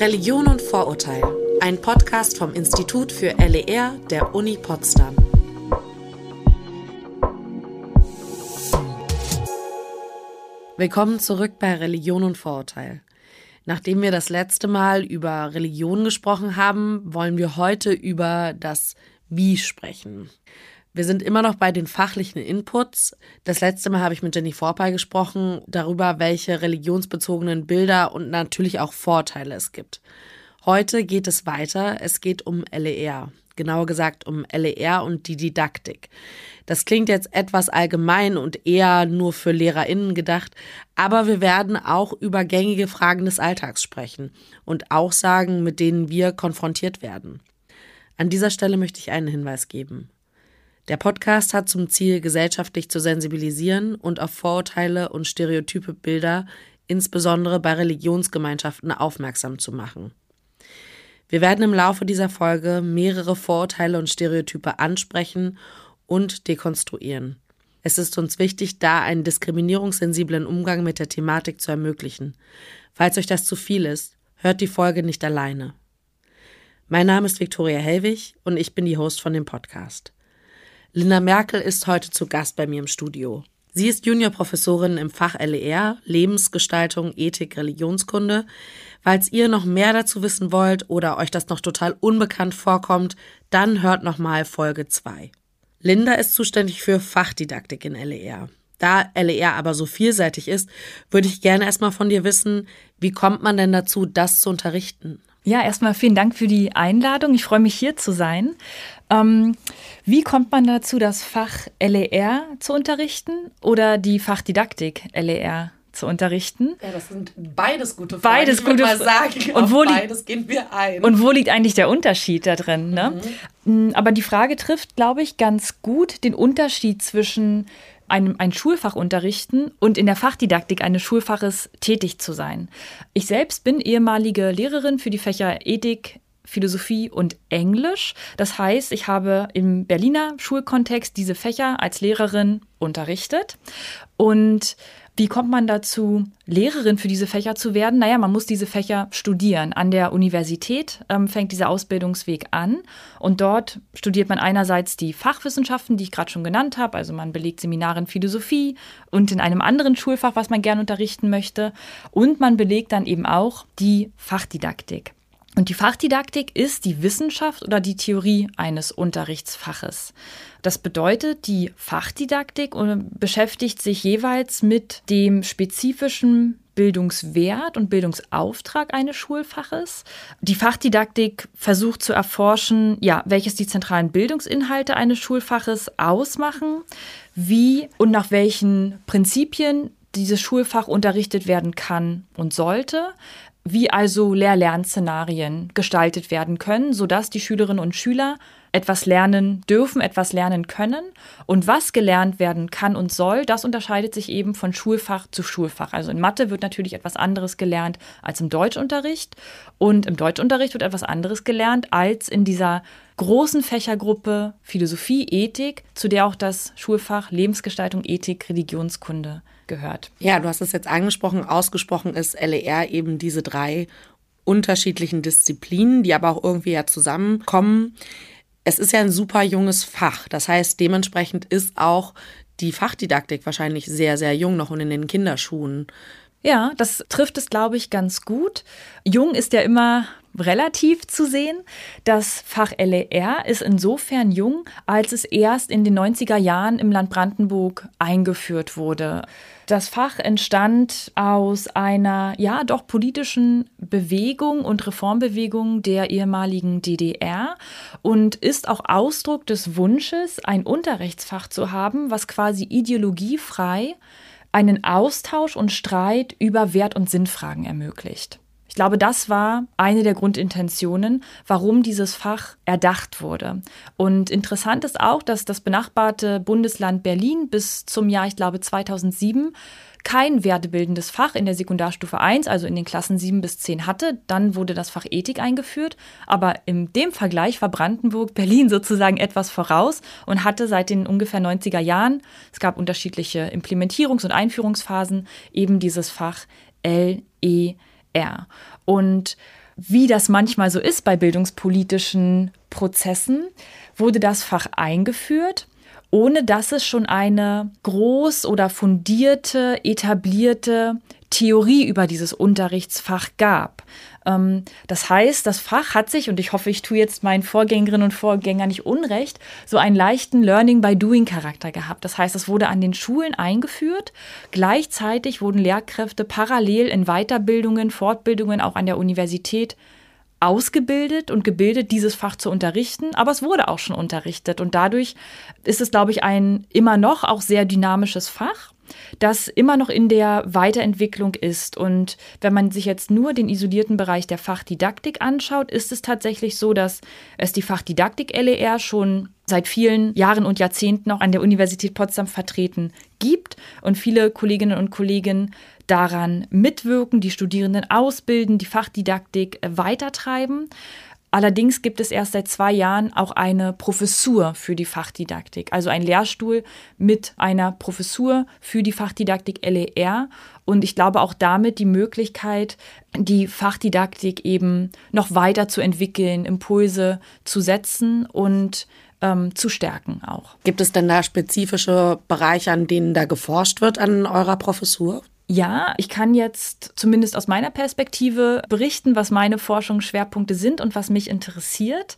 Religion und Vorurteil, ein Podcast vom Institut für LER der Uni Potsdam. Willkommen zurück bei Religion und Vorurteil. Nachdem wir das letzte Mal über Religion gesprochen haben, wollen wir heute über das Wie sprechen. Wir sind immer noch bei den fachlichen Inputs. Das letzte Mal habe ich mit Jenny Vorpay gesprochen darüber, welche religionsbezogenen Bilder und natürlich auch Vorteile es gibt. Heute geht es weiter. Es geht um LER. Genauer gesagt um LER und die Didaktik. Das klingt jetzt etwas allgemein und eher nur für LehrerInnen gedacht, aber wir werden auch über gängige Fragen des Alltags sprechen und auch sagen, mit denen wir konfrontiert werden. An dieser Stelle möchte ich einen Hinweis geben. Der Podcast hat zum Ziel, gesellschaftlich zu sensibilisieren und auf Vorurteile und stereotype Bilder, insbesondere bei Religionsgemeinschaften, aufmerksam zu machen. Wir werden im Laufe dieser Folge mehrere Vorurteile und Stereotype ansprechen und dekonstruieren. Es ist uns wichtig, da einen diskriminierungssensiblen Umgang mit der Thematik zu ermöglichen. Falls euch das zu viel ist, hört die Folge nicht alleine. Mein Name ist Viktoria Hellwig und ich bin die Host von dem Podcast. Linda Merkel ist heute zu Gast bei mir im Studio. Sie ist Juniorprofessorin im Fach LER, Lebensgestaltung, Ethik, Religionskunde. Falls ihr noch mehr dazu wissen wollt oder euch das noch total unbekannt vorkommt, dann hört nochmal Folge 2. Linda ist zuständig für Fachdidaktik in LER. Da LER aber so vielseitig ist, würde ich gerne erstmal von dir wissen, wie kommt man denn dazu, das zu unterrichten? Ja, erstmal vielen Dank für die Einladung. Ich freue mich hier zu sein. Ähm, wie kommt man dazu, das Fach LER zu unterrichten oder die Fachdidaktik LER zu unterrichten? Ja, das sind beides gute Fragen. Beides ich gute mal sagen. Und wo beides gehen wir ein. Und wo liegt eigentlich der Unterschied da drin? Ne? Mhm. Aber die Frage trifft, glaube ich, ganz gut den Unterschied zwischen einem, ein Schulfach unterrichten und in der Fachdidaktik eines Schulfaches tätig zu sein. Ich selbst bin ehemalige Lehrerin für die Fächer Ethik, Philosophie und Englisch. Das heißt, ich habe im Berliner Schulkontext diese Fächer als Lehrerin unterrichtet und wie kommt man dazu, Lehrerin für diese Fächer zu werden? Naja, man muss diese Fächer studieren. An der Universität ähm, fängt dieser Ausbildungsweg an und dort studiert man einerseits die Fachwissenschaften, die ich gerade schon genannt habe. Also man belegt Seminare in Philosophie und in einem anderen Schulfach, was man gerne unterrichten möchte. Und man belegt dann eben auch die Fachdidaktik. Und die Fachdidaktik ist die Wissenschaft oder die Theorie eines Unterrichtsfaches. Das bedeutet, die Fachdidaktik äh, beschäftigt sich jeweils mit dem spezifischen Bildungswert und Bildungsauftrag eines Schulfaches. Die Fachdidaktik versucht zu erforschen, ja, welches die zentralen Bildungsinhalte eines Schulfaches ausmachen, wie und nach welchen Prinzipien dieses Schulfach unterrichtet werden kann und sollte, wie also Lehr-Lern-Szenarien gestaltet werden können, sodass die Schülerinnen und Schüler etwas lernen dürfen, etwas lernen können. Und was gelernt werden kann und soll, das unterscheidet sich eben von Schulfach zu Schulfach. Also in Mathe wird natürlich etwas anderes gelernt als im Deutschunterricht. Und im Deutschunterricht wird etwas anderes gelernt als in dieser großen Fächergruppe Philosophie, Ethik, zu der auch das Schulfach Lebensgestaltung, Ethik, Religionskunde gehört. Ja, du hast es jetzt angesprochen, ausgesprochen ist LER eben diese drei unterschiedlichen Disziplinen, die aber auch irgendwie ja zusammenkommen. Es ist ja ein super junges Fach. Das heißt, dementsprechend ist auch die Fachdidaktik wahrscheinlich sehr, sehr jung noch und in den Kinderschuhen. Ja, das trifft es, glaube ich, ganz gut. Jung ist ja immer relativ zu sehen. Das Fach LER ist insofern jung, als es erst in den 90er Jahren im Land Brandenburg eingeführt wurde. Das Fach entstand aus einer ja doch politischen Bewegung und Reformbewegung der ehemaligen DDR und ist auch Ausdruck des Wunsches, ein Unterrichtsfach zu haben, was quasi ideologiefrei einen Austausch und Streit über Wert- und Sinnfragen ermöglicht. Ich glaube, das war eine der Grundintentionen, warum dieses Fach erdacht wurde. Und interessant ist auch, dass das benachbarte Bundesland Berlin bis zum Jahr, ich glaube, 2007 kein wertebildendes Fach in der Sekundarstufe 1, also in den Klassen 7 bis 10 hatte. Dann wurde das Fach Ethik eingeführt. Aber in dem Vergleich war Brandenburg Berlin sozusagen etwas voraus und hatte seit den ungefähr 90er Jahren, es gab unterschiedliche Implementierungs- und Einführungsphasen, eben dieses Fach LE R. Und wie das manchmal so ist bei bildungspolitischen Prozessen, wurde das Fach eingeführt ohne dass es schon eine groß oder fundierte, etablierte Theorie über dieses Unterrichtsfach gab. Ähm, das heißt, das Fach hat sich, und ich hoffe, ich tue jetzt meinen Vorgängerinnen und Vorgängern nicht unrecht, so einen leichten Learning-by-Doing-Charakter gehabt. Das heißt, es wurde an den Schulen eingeführt. Gleichzeitig wurden Lehrkräfte parallel in Weiterbildungen, Fortbildungen auch an der Universität ausgebildet und gebildet, dieses Fach zu unterrichten, aber es wurde auch schon unterrichtet und dadurch ist es, glaube ich, ein immer noch auch sehr dynamisches Fach das immer noch in der Weiterentwicklung ist. Und wenn man sich jetzt nur den isolierten Bereich der Fachdidaktik anschaut, ist es tatsächlich so, dass es die Fachdidaktik LER schon seit vielen Jahren und Jahrzehnten auch an der Universität Potsdam vertreten gibt und viele Kolleginnen und Kollegen daran mitwirken, die Studierenden ausbilden, die Fachdidaktik weitertreiben. Allerdings gibt es erst seit zwei Jahren auch eine Professur für die Fachdidaktik, also ein Lehrstuhl mit einer Professur für die Fachdidaktik LER. Und ich glaube auch damit die Möglichkeit, die Fachdidaktik eben noch weiter zu entwickeln, Impulse zu setzen und ähm, zu stärken auch. Gibt es denn da spezifische Bereiche, an denen da geforscht wird an eurer Professur? Ja, ich kann jetzt zumindest aus meiner Perspektive berichten, was meine Forschungsschwerpunkte sind und was mich interessiert.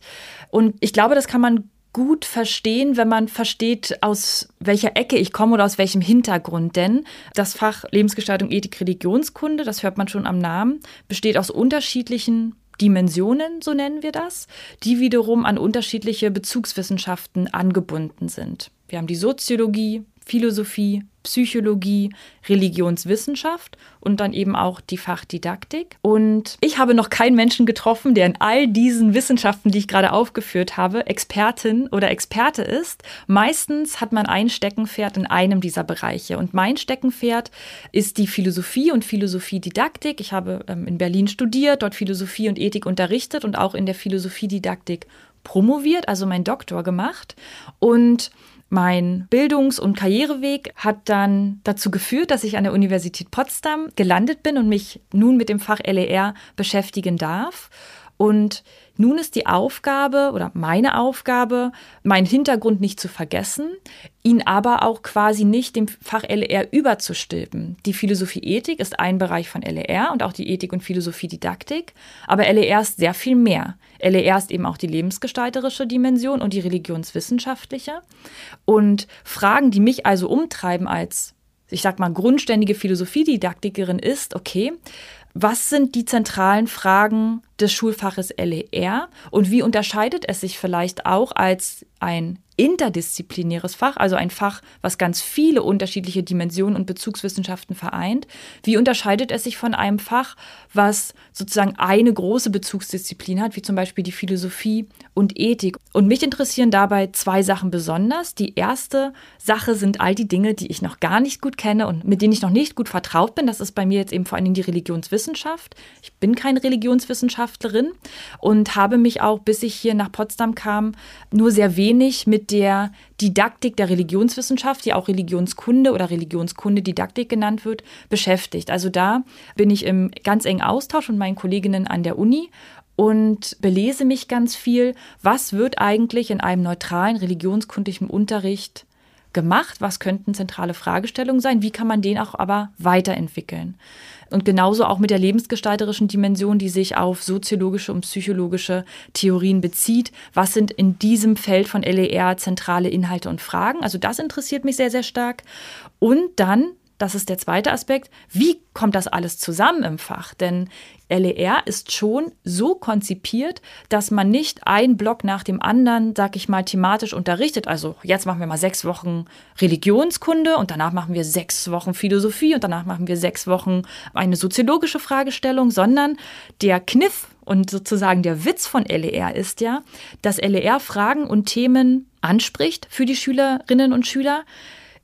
Und ich glaube, das kann man gut verstehen, wenn man versteht, aus welcher Ecke ich komme oder aus welchem Hintergrund. Denn das Fach Lebensgestaltung, Ethik, Religionskunde, das hört man schon am Namen, besteht aus unterschiedlichen Dimensionen, so nennen wir das, die wiederum an unterschiedliche Bezugswissenschaften angebunden sind. Wir haben die Soziologie, Philosophie, Psychologie, Religionswissenschaft und dann eben auch die Fachdidaktik. Und ich habe noch keinen Menschen getroffen, der in all diesen Wissenschaften, die ich gerade aufgeführt habe, Expertin oder Experte ist. Meistens hat man ein Steckenpferd in einem dieser Bereiche. Und mein Steckenpferd ist die Philosophie und Philosophiedidaktik. Ich habe ähm, in Berlin studiert, dort Philosophie und Ethik unterrichtet und auch in der Philosophiedidaktik promoviert, also mein Doktor gemacht. Und mein Bildungs- und Karriereweg hat dann dazu geführt, dass ich an der Universität Potsdam gelandet bin und mich nun mit dem Fach LER beschäftigen darf. Und nun ist die Aufgabe oder meine Aufgabe, meinen Hintergrund nicht zu vergessen, ihn aber auch quasi nicht dem Fach LER überzustülpen. Die Philosophie-Ethik ist ein Bereich von LER und auch die Ethik- und Philosophie-Didaktik, aber LER ist sehr viel mehr. LER ist eben auch die lebensgestalterische Dimension und die religionswissenschaftliche. Und Fragen, die mich also umtreiben als ich sag mal, grundständige Philosophiedidaktikerin ist, okay, was sind die zentralen Fragen des Schulfaches LER und wie unterscheidet es sich vielleicht auch als ein interdisziplinäres Fach, also ein Fach, was ganz viele unterschiedliche Dimensionen und Bezugswissenschaften vereint. Wie unterscheidet es sich von einem Fach, was sozusagen eine große Bezugsdisziplin hat, wie zum Beispiel die Philosophie und Ethik? Und mich interessieren dabei zwei Sachen besonders. Die erste Sache sind all die Dinge, die ich noch gar nicht gut kenne und mit denen ich noch nicht gut vertraut bin. Das ist bei mir jetzt eben vor allem die Religionswissenschaft. Ich bin keine Religionswissenschaftlerin und habe mich auch, bis ich hier nach Potsdam kam, nur sehr wenig mit der Didaktik der Religionswissenschaft, die auch Religionskunde oder Religionskunde-Didaktik genannt wird, beschäftigt. Also da bin ich im ganz engen Austausch mit meinen Kolleginnen an der Uni und belese mich ganz viel, was wird eigentlich in einem neutralen religionskundlichen Unterricht gemacht, was könnten zentrale Fragestellungen sein, wie kann man den auch aber weiterentwickeln. Und genauso auch mit der lebensgestalterischen Dimension, die sich auf soziologische und psychologische Theorien bezieht. Was sind in diesem Feld von LER zentrale Inhalte und Fragen? Also das interessiert mich sehr, sehr stark. Und dann das ist der zweite Aspekt. Wie kommt das alles zusammen im Fach? Denn LER ist schon so konzipiert, dass man nicht ein Block nach dem anderen, sag ich mal, thematisch unterrichtet. Also jetzt machen wir mal sechs Wochen Religionskunde und danach machen wir sechs Wochen Philosophie und danach machen wir sechs Wochen eine soziologische Fragestellung, sondern der Kniff und sozusagen der Witz von LER ist ja, dass LER Fragen und Themen anspricht für die Schülerinnen und Schüler,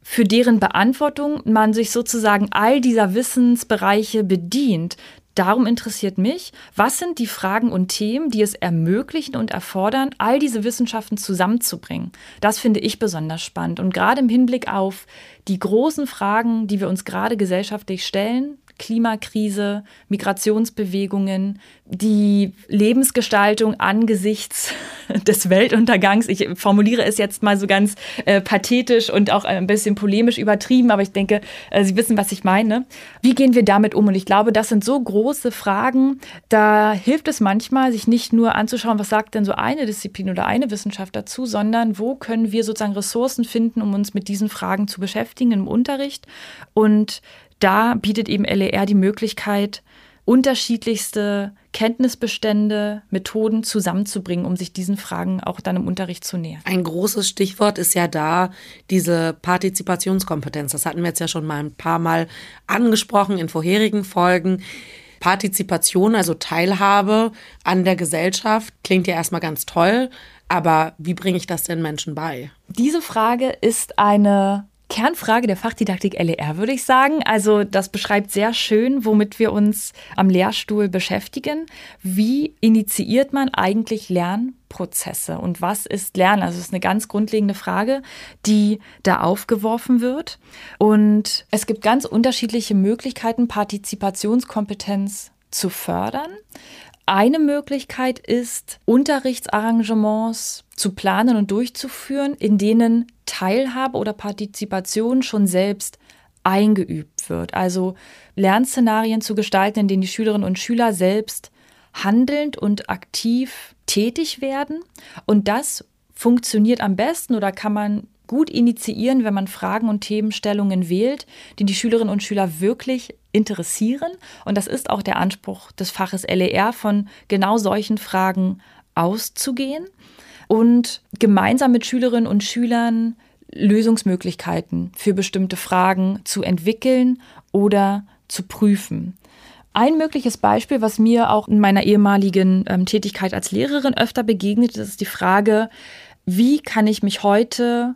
für deren Beantwortung man sich sozusagen all dieser Wissensbereiche bedient. Darum interessiert mich, was sind die Fragen und Themen, die es ermöglichen und erfordern, all diese Wissenschaften zusammenzubringen. Das finde ich besonders spannend. Und gerade im Hinblick auf die großen Fragen, die wir uns gerade gesellschaftlich stellen, Klimakrise, Migrationsbewegungen, die Lebensgestaltung angesichts des Weltuntergangs. Ich formuliere es jetzt mal so ganz äh, pathetisch und auch ein bisschen polemisch übertrieben, aber ich denke, äh, Sie wissen, was ich meine. Wie gehen wir damit um? Und ich glaube, das sind so große Fragen, da hilft es manchmal, sich nicht nur anzuschauen, was sagt denn so eine Disziplin oder eine Wissenschaft dazu, sondern wo können wir sozusagen Ressourcen finden, um uns mit diesen Fragen zu beschäftigen im Unterricht. Und da bietet eben LER die Möglichkeit, unterschiedlichste Kenntnisbestände, Methoden zusammenzubringen, um sich diesen Fragen auch dann im Unterricht zu nähern. Ein großes Stichwort ist ja da diese Partizipationskompetenz. Das hatten wir jetzt ja schon mal ein paar Mal angesprochen in vorherigen Folgen. Partizipation, also Teilhabe an der Gesellschaft, klingt ja erstmal ganz toll, aber wie bringe ich das den Menschen bei? Diese Frage ist eine Kernfrage der Fachdidaktik LER, würde ich sagen. Also das beschreibt sehr schön, womit wir uns am Lehrstuhl beschäftigen. Wie initiiert man eigentlich Lernprozesse und was ist Lernen? Also es ist eine ganz grundlegende Frage, die da aufgeworfen wird. Und es gibt ganz unterschiedliche Möglichkeiten, Partizipationskompetenz zu fördern. Eine Möglichkeit ist, Unterrichtsarrangements zu planen und durchzuführen, in denen Teilhabe oder Partizipation schon selbst eingeübt wird. Also Lernszenarien zu gestalten, in denen die Schülerinnen und Schüler selbst handelnd und aktiv tätig werden. Und das funktioniert am besten oder kann man gut initiieren, wenn man Fragen und Themenstellungen wählt, die die Schülerinnen und Schüler wirklich interessieren. Und das ist auch der Anspruch des Faches LER, von genau solchen Fragen auszugehen und gemeinsam mit Schülerinnen und Schülern Lösungsmöglichkeiten für bestimmte Fragen zu entwickeln oder zu prüfen. Ein mögliches Beispiel, was mir auch in meiner ehemaligen ähm, Tätigkeit als Lehrerin öfter begegnet, ist die Frage, wie kann ich mich heute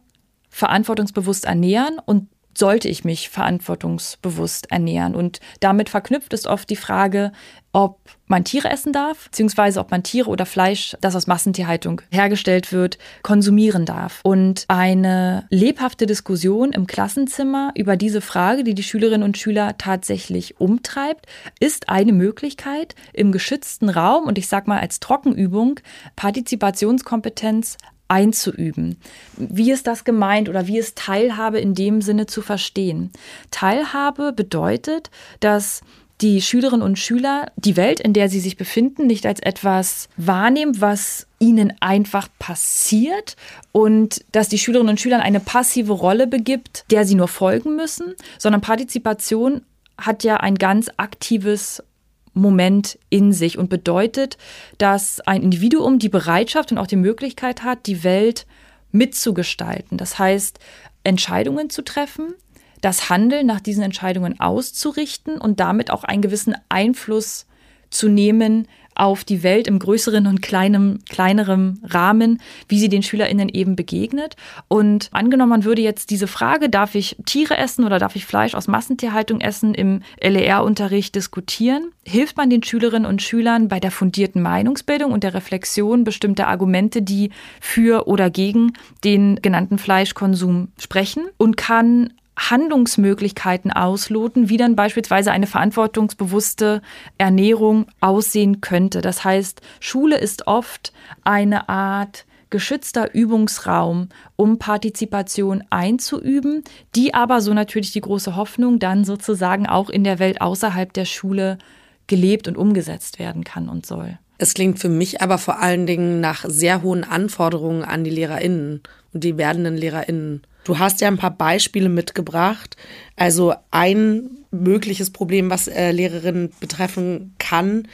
verantwortungsbewusst ernähren und sollte ich mich verantwortungsbewusst ernähren? Und damit verknüpft ist oft die Frage, ob man Tiere essen darf, beziehungsweise ob man Tiere oder Fleisch, das aus Massentierhaltung hergestellt wird, konsumieren darf. Und eine lebhafte Diskussion im Klassenzimmer über diese Frage, die die Schülerinnen und Schüler tatsächlich umtreibt, ist eine Möglichkeit, im geschützten Raum und ich sage mal als Trockenübung Partizipationskompetenz einzuüben. Wie ist das gemeint oder wie ist Teilhabe in dem Sinne zu verstehen? Teilhabe bedeutet, dass die Schülerinnen und Schüler die Welt, in der sie sich befinden, nicht als etwas wahrnehmen, was ihnen einfach passiert und dass die Schülerinnen und Schüler eine passive Rolle begibt, der sie nur folgen müssen, sondern Partizipation hat ja ein ganz aktives Moment in sich und bedeutet, dass ein Individuum die Bereitschaft und auch die Möglichkeit hat, die Welt mitzugestalten. Das heißt, Entscheidungen zu treffen, das Handeln nach diesen Entscheidungen auszurichten und damit auch einen gewissen Einfluss zu nehmen auf die Welt im größeren und kleinem, kleinerem Rahmen, wie sie den SchülerInnen eben begegnet. Und angenommen, man würde jetzt diese Frage, darf ich Tiere essen oder darf ich Fleisch aus Massentierhaltung essen, im LER-Unterricht diskutieren, hilft man den Schülerinnen und Schülern bei der fundierten Meinungsbildung und der Reflexion bestimmter Argumente, die für oder gegen den genannten Fleischkonsum sprechen und kann Handlungsmöglichkeiten ausloten, wie dann beispielsweise eine verantwortungsbewusste Ernährung aussehen könnte. Das heißt, Schule ist oft eine Art geschützter Übungsraum, um Partizipation einzuüben, die aber so natürlich die große Hoffnung dann sozusagen auch in der Welt außerhalb der Schule gelebt und umgesetzt werden kann und soll. Es klingt für mich aber vor allen Dingen nach sehr hohen Anforderungen an die Lehrerinnen und die werdenden Lehrerinnen. Du hast ja ein paar Beispiele mitgebracht. Also ein mögliches Problem, was äh, Lehrerinnen betreffen kann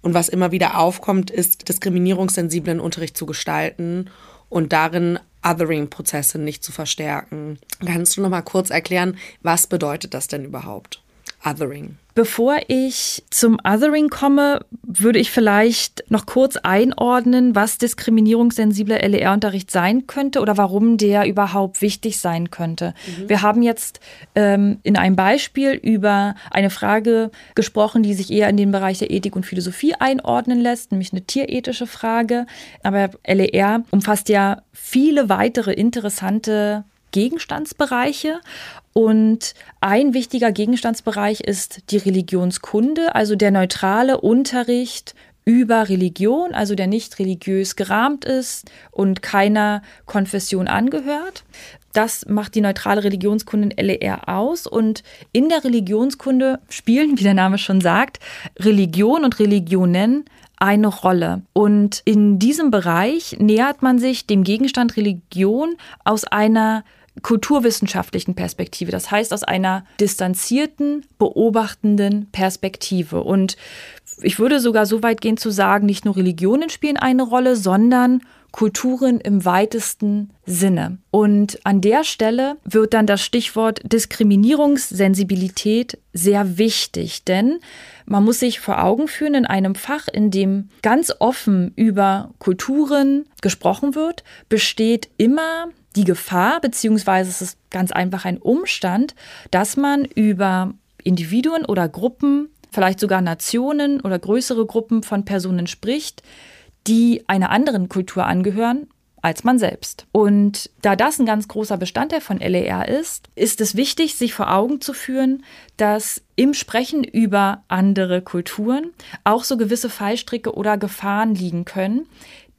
und was immer wieder aufkommt, ist diskriminierungssensiblen Unterricht zu gestalten und darin Othering-Prozesse nicht zu verstärken. Kannst du noch mal kurz erklären, was bedeutet das denn überhaupt? Othering. Bevor ich zum Othering komme, würde ich vielleicht noch kurz einordnen, was diskriminierungssensibler LER-Unterricht sein könnte oder warum der überhaupt wichtig sein könnte. Mhm. Wir haben jetzt ähm, in einem Beispiel über eine Frage gesprochen, die sich eher in den Bereich der Ethik und Philosophie einordnen lässt, nämlich eine tierethische Frage. Aber LER umfasst ja viele weitere interessante Gegenstandsbereiche. Und ein wichtiger Gegenstandsbereich ist die Religionskunde, also der neutrale Unterricht über Religion, also der nicht religiös gerahmt ist und keiner Konfession angehört. Das macht die neutrale Religionskunde in LER aus. Und in der Religionskunde spielen, wie der Name schon sagt, Religion und Religionen eine Rolle. Und in diesem Bereich nähert man sich dem Gegenstand Religion aus einer kulturwissenschaftlichen Perspektive, das heißt aus einer distanzierten, beobachtenden Perspektive. Und ich würde sogar so weit gehen zu sagen, nicht nur Religionen spielen eine Rolle, sondern Kulturen im weitesten Sinne. Und an der Stelle wird dann das Stichwort Diskriminierungssensibilität sehr wichtig, denn man muss sich vor Augen führen, in einem Fach, in dem ganz offen über Kulturen gesprochen wird, besteht immer die Gefahr, beziehungsweise es ist ganz einfach ein Umstand, dass man über Individuen oder Gruppen, vielleicht sogar Nationen oder größere Gruppen von Personen spricht, die einer anderen Kultur angehören als man selbst. Und da das ein ganz großer Bestandteil von LER ist, ist es wichtig, sich vor Augen zu führen, dass im Sprechen über andere Kulturen auch so gewisse Fallstricke oder Gefahren liegen können,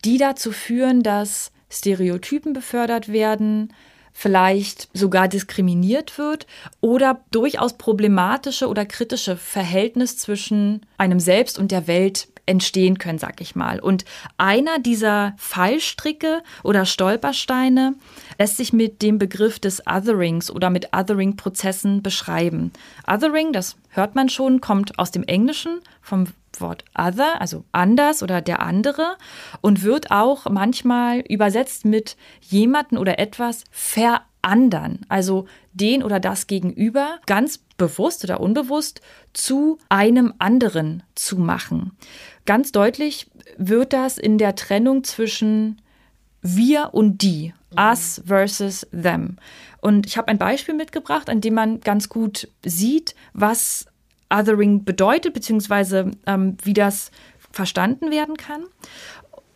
die dazu führen, dass Stereotypen befördert werden, vielleicht sogar diskriminiert wird oder durchaus problematische oder kritische Verhältnis zwischen einem selbst und der Welt entstehen können, sag ich mal. Und einer dieser Fallstricke oder Stolpersteine lässt sich mit dem Begriff des Otherings oder mit Othering-Prozessen beschreiben. Othering, das hört man schon, kommt aus dem Englischen vom Wort other, also anders oder der andere und wird auch manchmal übersetzt mit jemanden oder etwas verandern, also den oder das Gegenüber ganz bewusst oder unbewusst zu einem anderen zu machen. Ganz deutlich wird das in der Trennung zwischen wir und die, us versus them. Und ich habe ein Beispiel mitgebracht, an dem man ganz gut sieht, was Othering bedeutet, beziehungsweise ähm, wie das verstanden werden kann.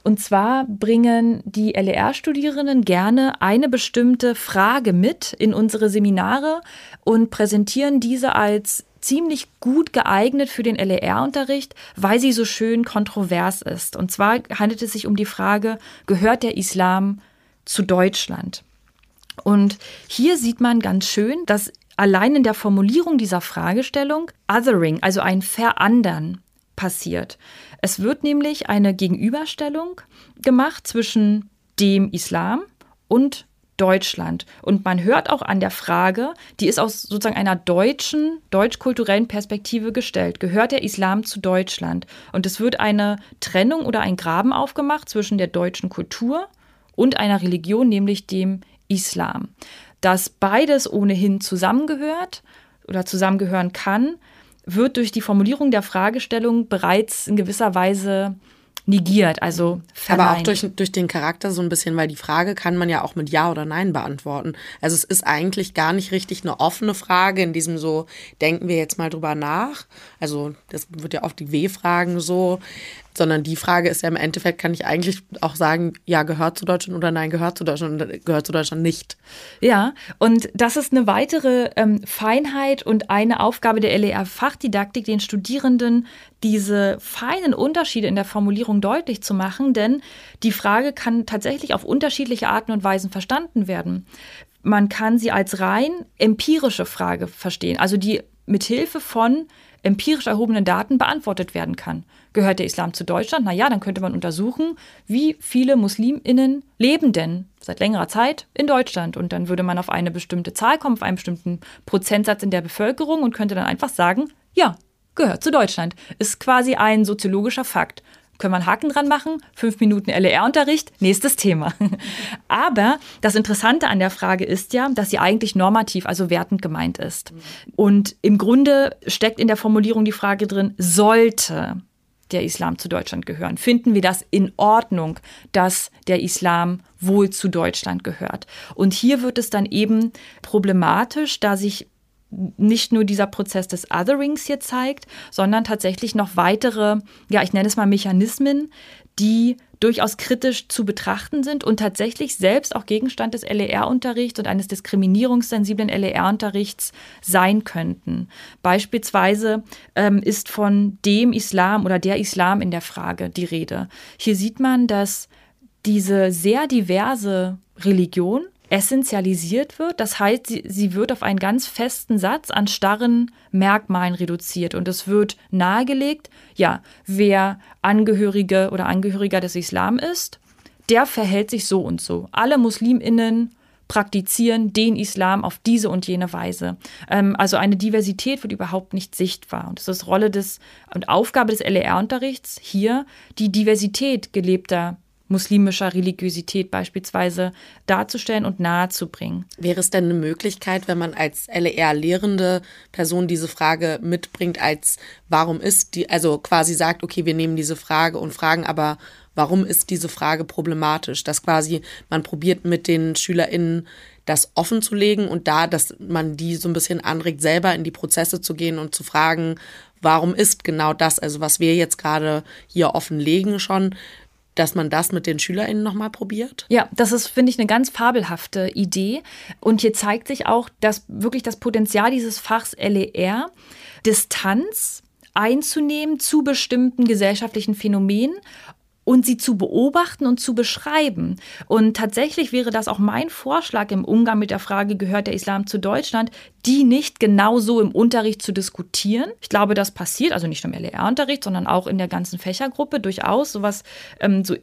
Und zwar bringen die LER-Studierenden gerne eine bestimmte Frage mit in unsere Seminare und präsentieren diese als ziemlich gut geeignet für den LER-Unterricht, weil sie so schön kontrovers ist. Und zwar handelt es sich um die Frage, gehört der Islam zu Deutschland? Und hier sieht man ganz schön, dass allein in der Formulierung dieser Fragestellung Othering, also ein Verandern, passiert. Es wird nämlich eine Gegenüberstellung gemacht zwischen dem Islam und Deutschland. Und man hört auch an der Frage, die ist aus sozusagen einer deutschen, deutsch-kulturellen Perspektive gestellt. Gehört der Islam zu Deutschland? Und es wird eine Trennung oder ein Graben aufgemacht zwischen der deutschen Kultur und einer Religion, nämlich dem Islam. Dass beides ohnehin zusammengehört oder zusammengehören kann, wird durch die Formulierung der Fragestellung bereits in gewisser Weise negiert, also verneint. Aber auch durch, durch den Charakter so ein bisschen, weil die Frage kann man ja auch mit Ja oder Nein beantworten. Also es ist eigentlich gar nicht richtig eine offene Frage in diesem so, denken wir jetzt mal drüber nach. Also das wird ja oft die W-Fragen so sondern die Frage ist ja im Endeffekt, kann ich eigentlich auch sagen, ja, gehört zu Deutschland oder nein, gehört zu Deutschland gehört zu Deutschland nicht. Ja, und das ist eine weitere ähm, Feinheit und eine Aufgabe der LER-Fachdidaktik, den Studierenden diese feinen Unterschiede in der Formulierung deutlich zu machen, denn die Frage kann tatsächlich auf unterschiedliche Arten und Weisen verstanden werden. Man kann sie als rein empirische Frage verstehen, also die mit Hilfe von empirisch erhobenen Daten beantwortet werden kann. Gehört der Islam zu Deutschland? Na ja, dann könnte man untersuchen, wie viele Musliminnen leben denn seit längerer Zeit in Deutschland. Und dann würde man auf eine bestimmte Zahl kommen, auf einen bestimmten Prozentsatz in der Bevölkerung und könnte dann einfach sagen, ja, gehört zu Deutschland. Ist quasi ein soziologischer Fakt können wir einen Haken dran machen, fünf Minuten LER-Unterricht, nächstes Thema. Aber das Interessante an der Frage ist ja, dass sie eigentlich normativ, also wertend gemeint ist. Und im Grunde steckt in der Formulierung die Frage drin, sollte der Islam zu Deutschland gehören? Finden wir das in Ordnung, dass der Islam wohl zu Deutschland gehört? Und hier wird es dann eben problematisch, da sich nicht nur dieser Prozess des Otherings hier zeigt, sondern tatsächlich noch weitere, ja, ich nenne es mal Mechanismen, die durchaus kritisch zu betrachten sind und tatsächlich selbst auch Gegenstand des LER-Unterrichts und eines diskriminierungssensiblen LER-Unterrichts sein könnten. Beispielsweise ähm, ist von dem Islam oder der Islam in der Frage die Rede. Hier sieht man, dass diese sehr diverse Religion essentialisiert wird. Das heißt, sie, sie wird auf einen ganz festen Satz an starren Merkmalen reduziert und es wird nahegelegt, ja, wer Angehörige oder Angehöriger des Islam ist, der verhält sich so und so. Alle Musliminnen praktizieren den Islam auf diese und jene Weise. Ähm, also eine Diversität wird überhaupt nicht sichtbar. Und es ist Rolle des und Aufgabe des LER-Unterrichts hier, die Diversität gelebter muslimischer Religiosität beispielsweise darzustellen und nahezubringen. Wäre es denn eine Möglichkeit, wenn man als LER-lehrende Person diese Frage mitbringt, als warum ist die, also quasi sagt, okay, wir nehmen diese Frage und fragen aber, warum ist diese Frage problematisch? Dass quasi man probiert mit den SchülerInnen das offen zu legen und da, dass man die so ein bisschen anregt, selber in die Prozesse zu gehen und zu fragen, warum ist genau das, also was wir jetzt gerade hier offenlegen schon, dass man das mit den SchülerInnen nochmal probiert? Ja, das ist, finde ich, eine ganz fabelhafte Idee. Und hier zeigt sich auch, dass wirklich das Potenzial dieses Fachs LER, Distanz einzunehmen zu bestimmten gesellschaftlichen Phänomenen und sie zu beobachten und zu beschreiben. Und tatsächlich wäre das auch mein Vorschlag im Umgang mit der Frage, gehört der Islam zu Deutschland, die nicht genauso im Unterricht zu diskutieren. Ich glaube, das passiert, also nicht nur im LER-Unterricht, sondern auch in der ganzen Fächergruppe durchaus. Sowas, ähm, so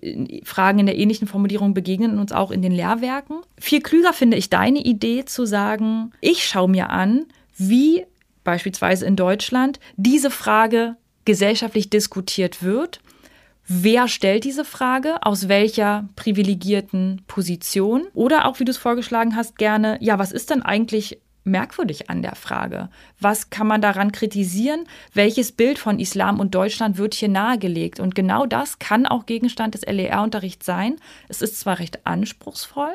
Fragen in der ähnlichen Formulierung begegnen uns auch in den Lehrwerken. Viel klüger finde ich deine Idee zu sagen, ich schaue mir an, wie beispielsweise in Deutschland diese Frage gesellschaftlich diskutiert wird Wer stellt diese Frage? Aus welcher privilegierten Position? Oder auch, wie du es vorgeschlagen hast, gerne, ja, was ist denn eigentlich merkwürdig an der Frage? Was kann man daran kritisieren? Welches Bild von Islam und Deutschland wird hier nahegelegt? Und genau das kann auch Gegenstand des LER-Unterrichts sein. Es ist zwar recht anspruchsvoll,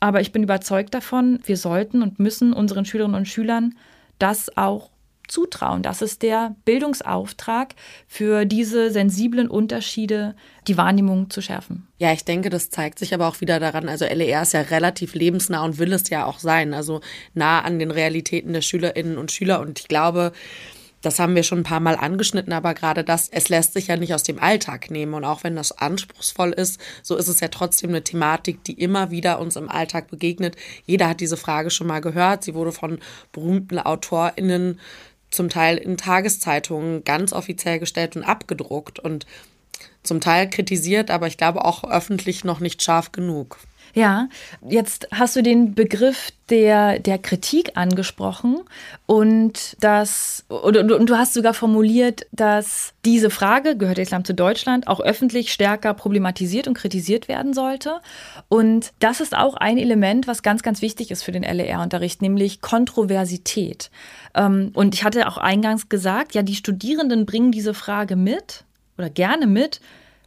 aber ich bin überzeugt davon, wir sollten und müssen unseren Schülerinnen und Schülern das auch zutrauen. Das ist der Bildungsauftrag für diese sensiblen Unterschiede, die Wahrnehmung zu schärfen. Ja, ich denke, das zeigt sich aber auch wieder daran. Also LER ist ja relativ lebensnah und will es ja auch sein. Also nah an den Realitäten der Schülerinnen und Schüler. Und ich glaube, das haben wir schon ein paar Mal angeschnitten, aber gerade das, es lässt sich ja nicht aus dem Alltag nehmen. Und auch wenn das anspruchsvoll ist, so ist es ja trotzdem eine Thematik, die immer wieder uns im Alltag begegnet. Jeder hat diese Frage schon mal gehört. Sie wurde von berühmten AutorInnen zum Teil in Tageszeitungen ganz offiziell gestellt und abgedruckt und zum Teil kritisiert, aber ich glaube auch öffentlich noch nicht scharf genug. Ja, jetzt hast du den Begriff der, der Kritik angesprochen und das und, und, du hast sogar formuliert, dass diese Frage, gehört der Islam zu Deutschland, auch öffentlich stärker problematisiert und kritisiert werden sollte. Und das ist auch ein Element, was ganz, ganz wichtig ist für den LER-Unterricht, nämlich Kontroversität. Ähm, und ich hatte auch eingangs gesagt, ja, die Studierenden bringen diese Frage mit oder gerne mit,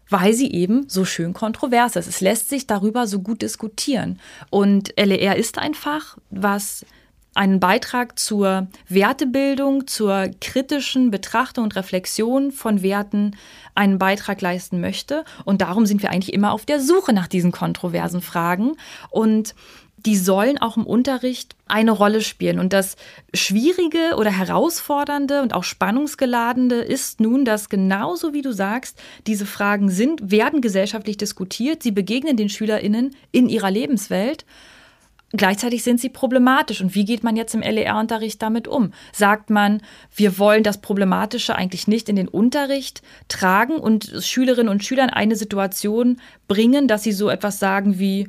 weil sie eben so schön kontrovers ist. Es lässt sich darüber so gut diskutieren. Und LER ist ein Fach, was einen Beitrag zur Wertebildung, zur kritischen Betrachtung und Reflexion von Werten einen Beitrag leisten möchte. Und darum sind wir eigentlich immer auf der Suche nach diesen kontroversen Fragen. Und die sollen auch im Unterricht eine Rolle spielen. Und das Schwierige oder Herausfordernde und auch Spannungsgeladene ist nun, dass genauso wie du sagst, diese Fragen sind, werden gesellschaftlich diskutiert, sie begegnen den SchülerInnen in ihrer Lebenswelt. Gleichzeitig sind sie problematisch. Und wie geht man jetzt im LER-Unterricht damit um? Sagt man, wir wollen das Problematische eigentlich nicht in den Unterricht tragen und Schülerinnen und Schülern eine Situation bringen, dass sie so etwas sagen wie,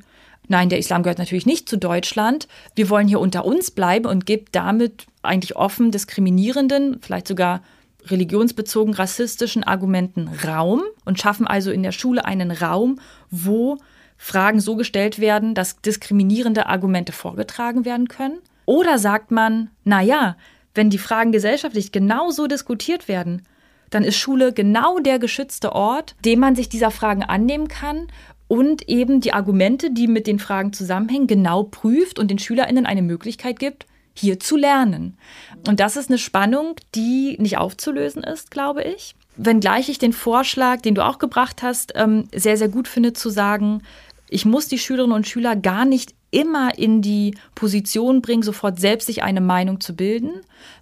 Nein, der Islam gehört natürlich nicht zu Deutschland. Wir wollen hier unter uns bleiben und gibt damit eigentlich offen diskriminierenden, vielleicht sogar religionsbezogen rassistischen Argumenten Raum und schaffen also in der Schule einen Raum, wo Fragen so gestellt werden, dass diskriminierende Argumente vorgetragen werden können? Oder sagt man, na ja, wenn die Fragen gesellschaftlich genauso diskutiert werden, dann ist Schule genau der geschützte Ort, dem man sich dieser Fragen annehmen kann und eben die Argumente, die mit den Fragen zusammenhängen, genau prüft und den SchülerInnen eine Möglichkeit gibt, hier zu lernen. Und das ist eine Spannung, die nicht aufzulösen ist, glaube ich. Wenngleich ich den Vorschlag, den du auch gebracht hast, ähm, sehr, sehr gut finde, zu sagen, ich muss die Schülerinnen und Schüler gar nicht immer in die Position bringen, sofort selbst sich eine Meinung zu bilden.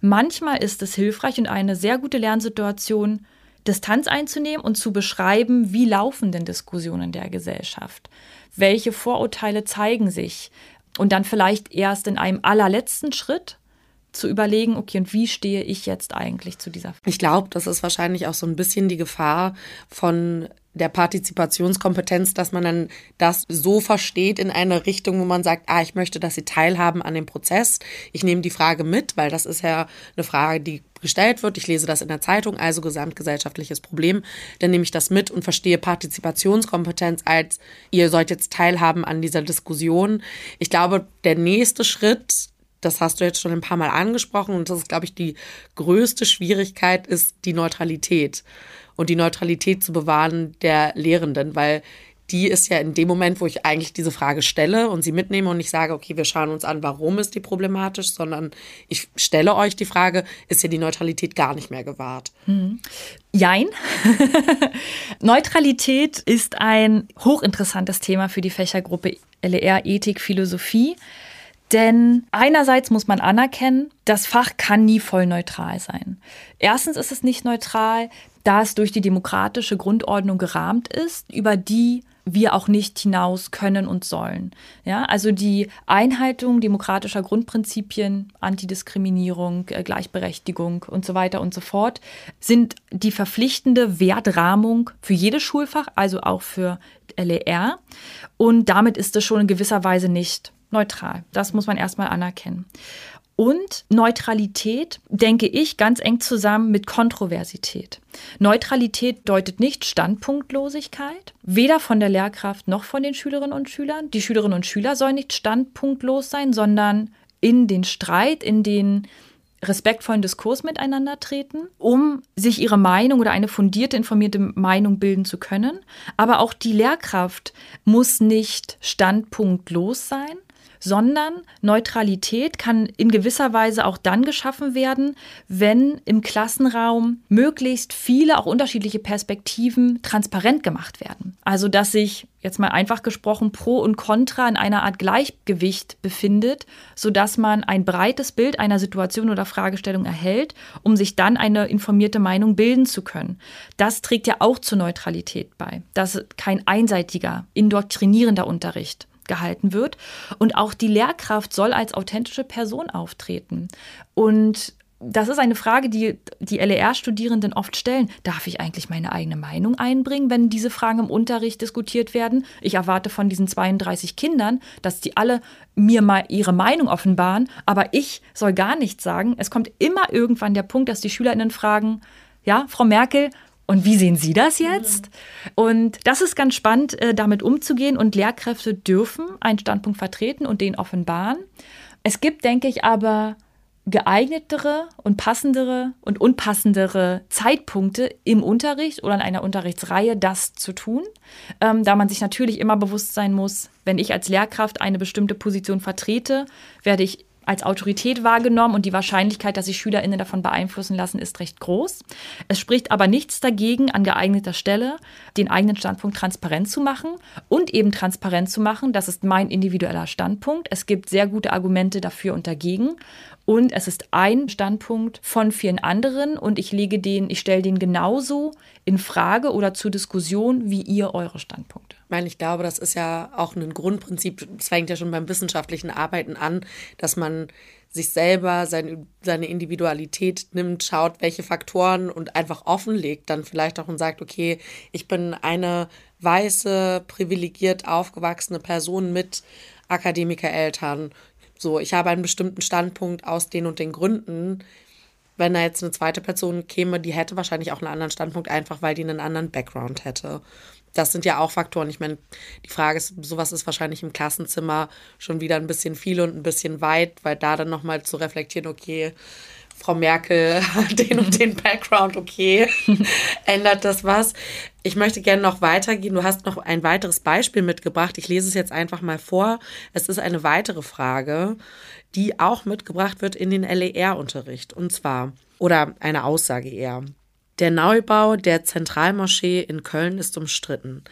Manchmal ist es hilfreich und eine sehr gute Lernsituation, Distanz einzunehmen und zu beschreiben, wie laufen denn Diskussionen der Gesellschaft? Welche Vorurteile zeigen sich? Und dann vielleicht erst in einem allerletzten Schritt zu überlegen, okay, und wie stehe ich jetzt eigentlich zu dieser Frage? Ich glaube, das ist wahrscheinlich auch so ein bisschen die Gefahr von der Partizipationskompetenz, dass man dann das so versteht in eine Richtung, wo man sagt, ah, ich möchte, dass sie teilhaben an dem Prozess. Ich nehme die Frage mit, weil das ist ja eine Frage, die gestellt wird. Ich lese das in der Zeitung, also gesamtgesellschaftliches Problem. Dann nehme ich das mit und verstehe Partizipationskompetenz als, ihr sollt jetzt teilhaben an dieser Diskussion. Ich glaube, der nächste Schritt das hast du jetzt schon ein paar Mal angesprochen und das ist, glaube ich, die größte Schwierigkeit ist die Neutralität und die Neutralität zu bewahren der Lehrenden, weil die ist ja in dem Moment, wo ich eigentlich diese Frage stelle und sie mitnehme und nicht sage, okay, wir schauen uns an, warum ist die problematisch, sondern ich stelle euch die Frage, ist ja die Neutralität gar nicht mehr gewahrt. Hm. Jein. Neutralität ist ein hochinteressantes Thema für die Fächergruppe LER Ethik, Philosophie. Denn einerseits muss man anerkennen, das Fach kann nie voll neutral sein. Erstens ist es nicht neutral, da es durch die demokratische Grundordnung gerahmt ist, über die wir auch nicht hinaus können und sollen. Ja, also die Einhaltung demokratischer Grundprinzipien, Antidiskriminierung, äh, Gleichberechtigung und so weiter und so fort sind die verpflichtende Wertrahmung für jedes Schulfach, also auch für LER. Und damit ist es schon in gewisser Weise nicht neutral. Das muss man erstmal anerkennen. Und Neutralität denke ich ganz eng zusammen mit Kontroversität. Neutralität deutet nicht Standpunktlosigkeit, weder von der Lehrkraft noch von den Schülerinnen und Schülern. Die Schülerinnen und Schüler sollen nicht standpunktlos sein, sondern in den Streit, in den respektvollen Diskurs miteinander treten, um sich ihre Meinung oder eine fundierte, informierte Meinung bilden zu können. Aber auch die Lehrkraft muss nicht standpunktlos sein, sondern Neutralität kann in gewisser Weise auch dann geschaffen werden, wenn im Klassenraum möglichst viele, auch unterschiedliche Perspektiven transparent gemacht werden. Also dass sich jetzt mal einfach gesprochen Pro und Contra in einer Art Gleichgewicht befindet, sodass man ein breites Bild einer Situation oder Fragestellung erhält, um sich dann eine informierte Meinung bilden zu können. Das trägt ja auch zur Neutralität bei. Das ist kein einseitiger, indoktrinierender Unterricht gehalten wird. Und auch die Lehrkraft soll als authentische Person auftreten. Und das ist eine Frage, die die LER-Studierenden oft stellen. Darf ich eigentlich meine eigene Meinung einbringen, wenn diese Fragen im Unterricht diskutiert werden? Ich erwarte von diesen 32 Kindern, dass die alle mir mal ihre Meinung offenbaren, aber ich soll gar nichts sagen. Es kommt immer irgendwann der Punkt, dass die SchülerInnen fragen, ja, Frau Merkel, und wie sehen Sie das jetzt? Und das ist ganz spannend, äh, damit umzugehen. Und Lehrkräfte dürfen einen Standpunkt vertreten und den offenbaren. Es gibt, denke ich, aber geeignetere und passendere und unpassendere Zeitpunkte im Unterricht oder in einer Unterrichtsreihe das zu tun, ähm, da man sich natürlich immer bewusst sein muss, wenn ich als Lehrkraft eine bestimmte Position vertrete, werde ich als Autorität wahrgenommen und die Wahrscheinlichkeit, dass sich SchülerInnen davon beeinflussen lassen, ist recht groß. Es spricht aber nichts dagegen, an geeigneter Stelle den eigenen Standpunkt transparent zu machen und eben transparent zu machen, das ist mein individueller Standpunkt. Es gibt sehr gute Argumente dafür und dagegen und es ist ein Standpunkt von vielen anderen und ich lege den, ich stelle den genauso in Frage oder zur Diskussion wie ihr eure Standpunkte. Ich meine, ich glaube, das ist ja auch ein Grundprinzip, das fängt ja schon beim wissenschaftlichen Arbeiten an, dass man sich selber sein, seine Individualität nimmt, schaut, welche Faktoren und einfach offenlegt, dann vielleicht auch und sagt, okay, ich bin eine weiße, privilegiert aufgewachsene Person mit Akademikereltern. So, ich habe einen bestimmten Standpunkt aus den und den Gründen. Wenn da jetzt eine zweite Person käme, die hätte wahrscheinlich auch einen anderen Standpunkt, einfach weil die einen anderen Background hätte. Das sind ja auch Faktoren. Ich meine, die Frage ist, sowas ist wahrscheinlich im Klassenzimmer schon wieder ein bisschen viel und ein bisschen weit, weil da dann nochmal zu reflektieren, okay, Frau Merkel hat den und den Background, okay, ändert das was? Ich möchte gerne noch weitergehen. Du hast noch ein weiteres Beispiel mitgebracht. Ich lese es jetzt einfach mal vor. Es ist eine weitere Frage, die auch mitgebracht wird in den LER-Unterricht. Und zwar, oder eine Aussage eher. Der Neubau der Zentralmoschee in Köln ist umstritten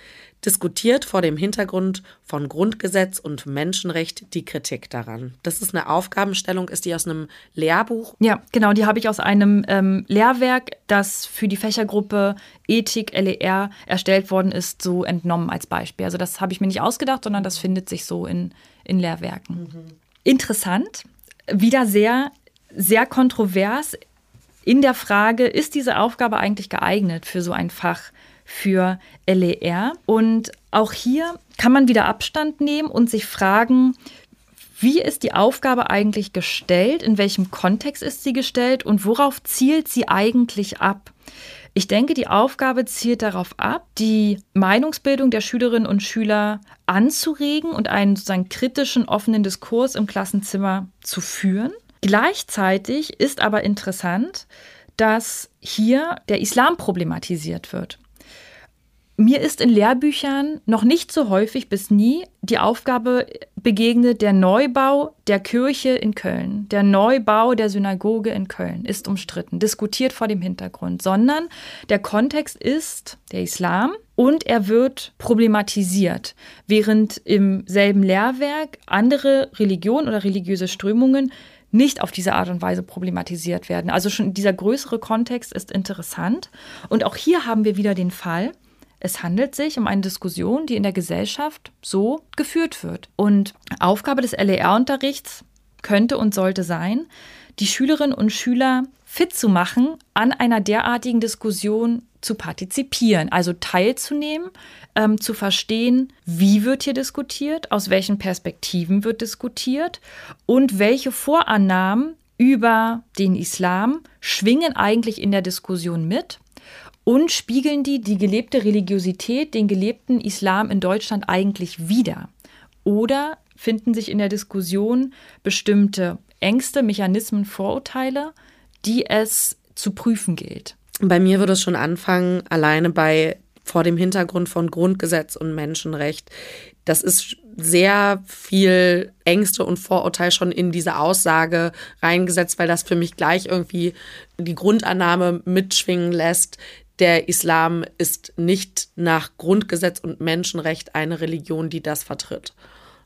diskutiert vor dem Hintergrund von Grundgesetz und Menschenrecht die Kritik daran. Das ist eine Aufgabenstellung, ist die aus einem Lehrbuch? Ja, genau, die habe ich aus einem ähm, Lehrwerk, das für die Fächergruppe Ethik LER erstellt worden ist, so entnommen als Beispiel. Also das habe ich mir nicht ausgedacht, sondern das findet sich so in, in Lehrwerken. Mhm. Interessant, wieder sehr, sehr kontrovers in der Frage, ist diese Aufgabe eigentlich geeignet für so ein Fach? Für LER. Und auch hier kann man wieder Abstand nehmen und sich fragen, wie ist die Aufgabe eigentlich gestellt? In welchem Kontext ist sie gestellt? Und worauf zielt sie eigentlich ab? Ich denke, die Aufgabe zielt darauf ab, die Meinungsbildung der Schülerinnen und Schüler anzuregen und einen sozusagen kritischen, offenen Diskurs im Klassenzimmer zu führen. Gleichzeitig ist aber interessant, dass hier der Islam problematisiert wird. Mir ist in Lehrbüchern noch nicht so häufig bis nie die Aufgabe begegnet, der Neubau der Kirche in Köln, der Neubau der Synagoge in Köln ist umstritten, diskutiert vor dem Hintergrund, sondern der Kontext ist der Islam und er wird problematisiert, während im selben Lehrwerk andere Religionen oder religiöse Strömungen nicht auf diese Art und Weise problematisiert werden. Also schon dieser größere Kontext ist interessant. Und auch hier haben wir wieder den Fall, es handelt sich um eine Diskussion, die in der Gesellschaft so geführt wird. Und Aufgabe des LER-Unterrichts könnte und sollte sein, die Schülerinnen und Schüler fit zu machen, an einer derartigen Diskussion zu partizipieren, also teilzunehmen, ähm, zu verstehen, wie wird hier diskutiert, aus welchen Perspektiven wird diskutiert und welche Vorannahmen über den Islam schwingen eigentlich in der Diskussion mit und spiegeln die die gelebte Religiosität, den gelebten Islam in Deutschland eigentlich wider? Oder finden sich in der Diskussion bestimmte Ängste, Mechanismen, Vorurteile, die es zu prüfen gilt? Bei mir würde es schon anfangen, alleine bei vor dem Hintergrund von Grundgesetz und Menschenrecht. Das ist sehr viel Ängste und Vorurteil schon in diese Aussage reingesetzt, weil das für mich gleich irgendwie die Grundannahme mitschwingen lässt, der Islam ist nicht nach Grundgesetz und Menschenrecht eine Religion, die das vertritt.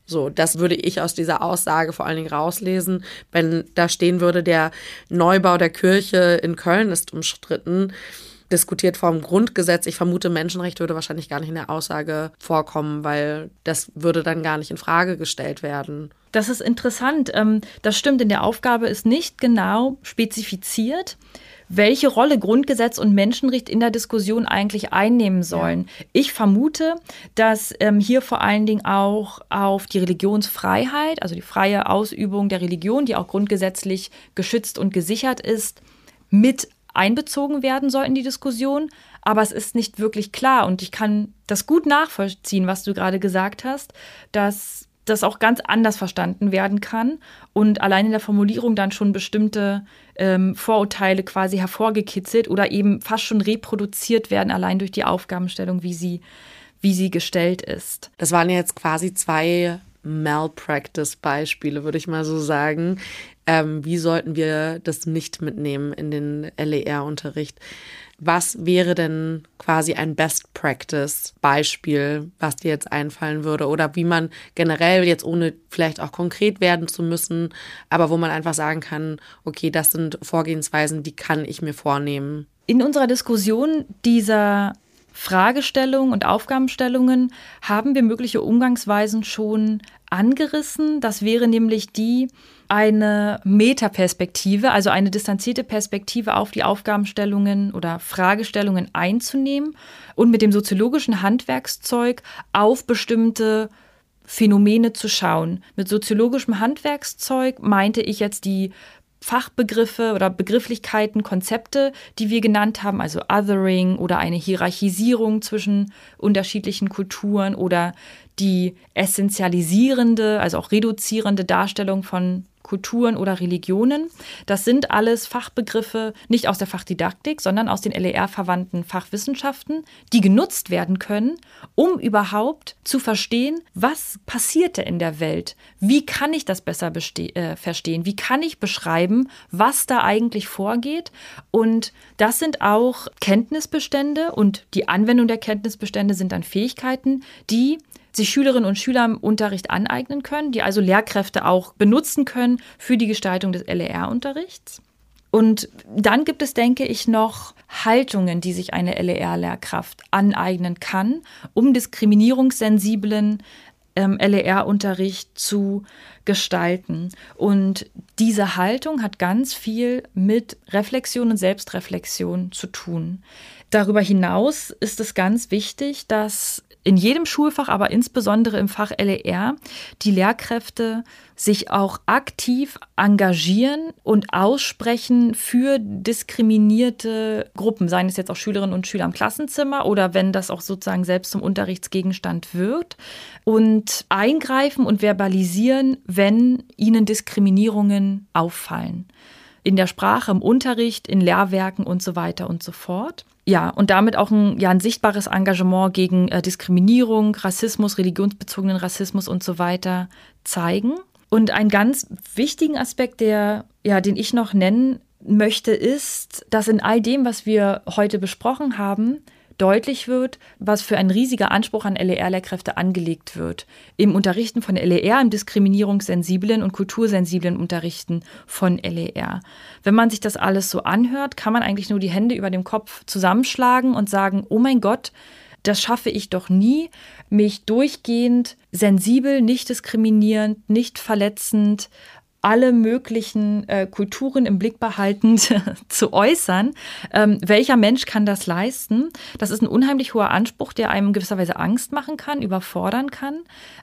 So, das würde ich aus dieser Aussage vor allen Dingen rauslesen. Wenn da stehen würde, der Neubau der Kirche in Köln ist umstritten, diskutiert vom Grundgesetz. Ich vermute, Menschenrecht würde wahrscheinlich gar nicht in der Aussage vorkommen, weil das würde dann gar nicht in Frage gestellt werden. Das ist interessant. Ähm, das stimmt, in der Aufgabe ist nicht genau spezifiziert, welche Rolle Grundgesetz und Menschenrecht in der Diskussion eigentlich einnehmen sollen. Ja. Ich vermute, dass ähm, hier vor allen Dingen auch auf die Religionsfreiheit, also die freie Ausübung der Religion, die auch grundgesetzlich geschützt und gesichert ist, mit einbezogen werden soll in die Diskussion. Aber es ist nicht wirklich klar und ich kann das gut nachvollziehen, was du gerade gesagt hast, dass das auch ganz anders verstanden werden kann und allein in der Formulierung dann schon bestimmte ähm, Vorurteile quasi hervorgekitzelt oder eben fast schon reproduziert werden, allein durch die Aufgabenstellung, wie sie, wie sie gestellt ist. Das waren jetzt quasi zwei Malpractice-Beispiele, würde ich mal so sagen. Ähm, wie sollten wir das nicht mitnehmen in den LER-Unterricht? Was wäre denn quasi ein Best Practice Beispiel, was dir jetzt einfallen würde oder wie man generell jetzt ohne vielleicht auch konkret werden zu müssen, aber wo man einfach sagen kann, okay, das sind Vorgehensweisen, die kann ich mir vornehmen. In unserer Diskussion dieser Fragestellungen und Aufgabenstellungen haben wir mögliche Umgangsweisen schon angerissen. Das wäre nämlich die, eine Metaperspektive, also eine distanzierte Perspektive auf die Aufgabenstellungen oder Fragestellungen einzunehmen und mit dem soziologischen Handwerkszeug auf bestimmte Phänomene zu schauen. Mit soziologischem Handwerkszeug meinte ich jetzt die Fachbegriffe oder Begrifflichkeiten, Konzepte, die wir genannt haben, also Othering oder eine Hierarchisierung zwischen unterschiedlichen Kulturen oder die essentialisierende, also auch reduzierende Darstellung von Kulturen oder Religionen. Das sind alles Fachbegriffe nicht aus der Fachdidaktik, sondern aus den LER-verwandten Fachwissenschaften, die genutzt werden können, um überhaupt zu verstehen, was passierte in der Welt. Wie kann ich das besser äh, verstehen? Wie kann ich beschreiben, was da eigentlich vorgeht? Und das sind auch Kenntnisbestände und die Anwendung der Kenntnisbestände sind dann Fähigkeiten, die sich Schülerinnen und Schüler im Unterricht aneignen können, die also Lehrkräfte auch benutzen können für die Gestaltung des LER-Unterrichts. Und dann gibt es, denke ich, noch Haltungen, die sich eine LER-Lehrkraft aneignen kann, um diskriminierungssensiblen ähm, LER-Unterricht zu gestalten. Und diese Haltung hat ganz viel mit Reflexion und Selbstreflexion zu tun. Darüber hinaus ist es ganz wichtig, dass in jedem Schulfach, aber insbesondere im Fach LER, die Lehrkräfte sich auch aktiv engagieren und aussprechen für diskriminierte Gruppen, seien es jetzt auch Schülerinnen und Schüler im Klassenzimmer oder wenn das auch sozusagen selbst zum Unterrichtsgegenstand wird und eingreifen und verbalisieren, wenn ihnen Diskriminierungen auffallen. In der Sprache, im Unterricht, in Lehrwerken und so weiter und so fort. Ja, und damit auch ein, ja, ein sichtbares Engagement gegen äh, Diskriminierung, Rassismus, religionsbezogenen Rassismus und so weiter zeigen. Und einen ganz wichtigen Aspekt, der, ja, den ich noch nennen möchte, ist, dass in all dem, was wir heute besprochen haben, deutlich wird, was für ein riesiger Anspruch an LER-Lehrkräfte angelegt wird. Im Unterrichten von LER, im diskriminierungssensiblen und kultursensiblen Unterrichten von LER. Wenn man sich das alles so anhört, kann man eigentlich nur die Hände über dem Kopf zusammenschlagen und sagen, oh mein Gott, das schaffe ich doch nie, mich durchgehend sensibel, nicht diskriminierend, nicht verletzend, alle möglichen äh, Kulturen im Blick behaltend zu äußern. Ähm, welcher Mensch kann das leisten? Das ist ein unheimlich hoher Anspruch, der einem in gewisser Weise Angst machen kann, überfordern kann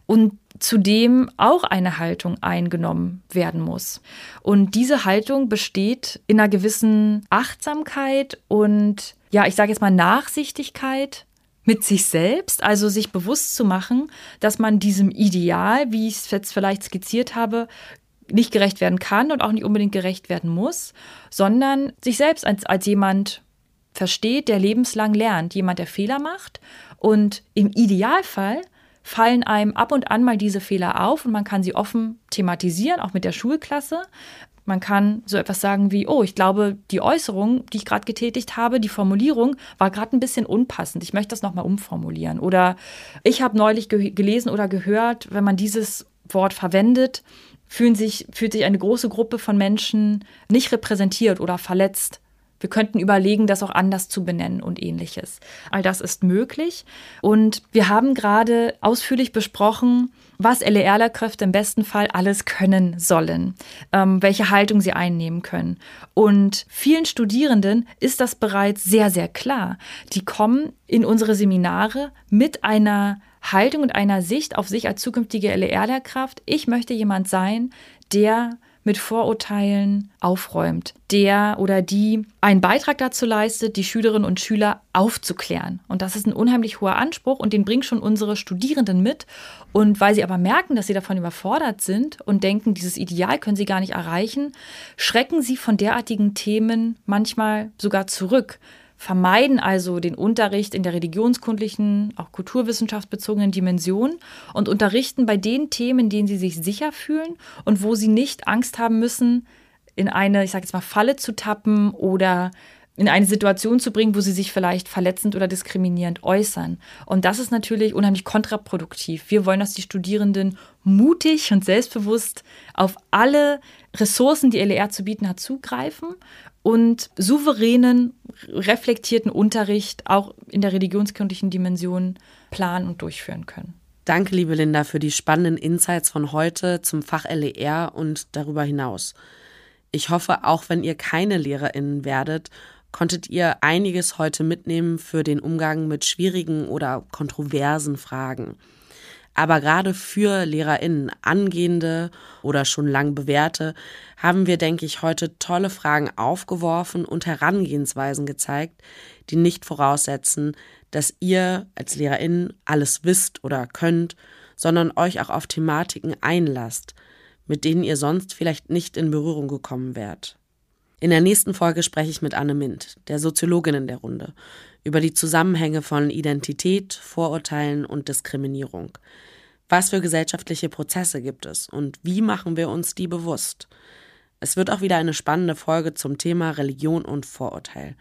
und zudem auch eine Haltung eingenommen werden muss. Und diese Haltung besteht in einer gewissen Achtsamkeit und ja, ich sage jetzt mal Nachsichtigkeit mit sich selbst, also sich bewusst zu machen, dass man diesem Ideal, wie ich es jetzt vielleicht skizziert habe, nicht gerecht werden kann und auch nicht unbedingt gerecht werden muss, sondern sich selbst als, als jemand versteht, der lebenslang lernt, jemand, der Fehler macht. Und im Idealfall fallen einem ab und an mal diese Fehler auf und man kann sie offen thematisieren, auch mit der Schulklasse. Man kann so etwas sagen wie, oh, ich glaube, die Äußerung, die ich gerade getätigt habe, die Formulierung war gerade ein bisschen unpassend. Ich möchte das nochmal umformulieren. Oder ich habe neulich ge gelesen oder gehört, wenn man dieses Wort verwendet, fühlen sich, fühlt sich eine große Gruppe von Menschen nicht repräsentiert oder verletzt. Wir könnten überlegen, das auch anders zu benennen und ähnliches. All das ist möglich. Und wir haben gerade ausführlich besprochen, was LER-Lehrkräfte im besten Fall alles können sollen, ähm, welche Haltung sie einnehmen können. Und vielen Studierenden ist das bereits sehr, sehr klar. Die kommen in unsere Seminare mit einer Haltung und einer Sicht auf sich als zukünftige LER-Lehrkraft. Ich möchte jemand sein, der mit Vorurteilen aufräumt, der oder die einen Beitrag dazu leistet, die Schülerinnen und Schüler aufzuklären. Und das ist ein unheimlich hoher Anspruch und den bringen schon unsere Studierenden mit. Und weil sie aber merken, dass sie davon überfordert sind und denken, dieses Ideal können sie gar nicht erreichen, schrecken sie von derartigen Themen manchmal sogar zurück, vermeiden also den Unterricht in der religionskundlichen, auch kulturwissenschaftsbezogenen Dimension und unterrichten bei den Themen, in denen sie sich sicher fühlen und wo sie nicht Angst haben müssen, in eine, ich sage jetzt mal, Falle zu tappen oder in eine Situation zu bringen, wo sie sich vielleicht verletzend oder diskriminierend äußern. Und das ist natürlich unheimlich kontraproduktiv. Wir wollen, dass die Studierenden mutig und selbstbewusst auf alle Ressourcen, die LER zu bieten hat, zugreifen und souveränen, reflektierten Unterricht auch in der religionskundlichen Dimension planen und durchführen können. Danke, liebe Linda, für die spannenden Insights von heute zum Fach LER und darüber hinaus. Ich hoffe, auch wenn ihr keine LehrerInnen werdet, konntet ihr einiges heute mitnehmen für den Umgang mit schwierigen oder kontroversen Fragen. Aber gerade für LehrerInnen, angehende oder schon lang bewährte, haben wir, denke ich, heute tolle Fragen aufgeworfen und Herangehensweisen gezeigt, die nicht voraussetzen, dass ihr als LehrerInnen alles wisst oder könnt, sondern euch auch auf Thematiken einlasst, mit denen ihr sonst vielleicht nicht in Berührung gekommen wärt. In der nächsten Folge spreche ich mit Anne Mint, der Soziologin in der Runde, über die Zusammenhänge von Identität, Vorurteilen und Diskriminierung. Was für gesellschaftliche Prozesse gibt es und wie machen wir uns die bewusst? Es wird auch wieder eine spannende Folge zum Thema Religion und Vorurteil.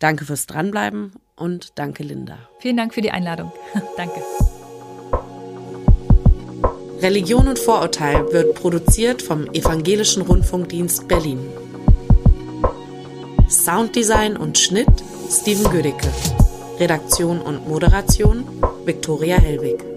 Danke fürs Dranbleiben und danke, Linda. Vielen Dank für die Einladung. danke. Religion und Vorurteil wird produziert vom Evangelischen Rundfunkdienst Berlin. Sounddesign und Schnitt Steven Gödicke. Redaktion und Moderation Viktoria Hellwig.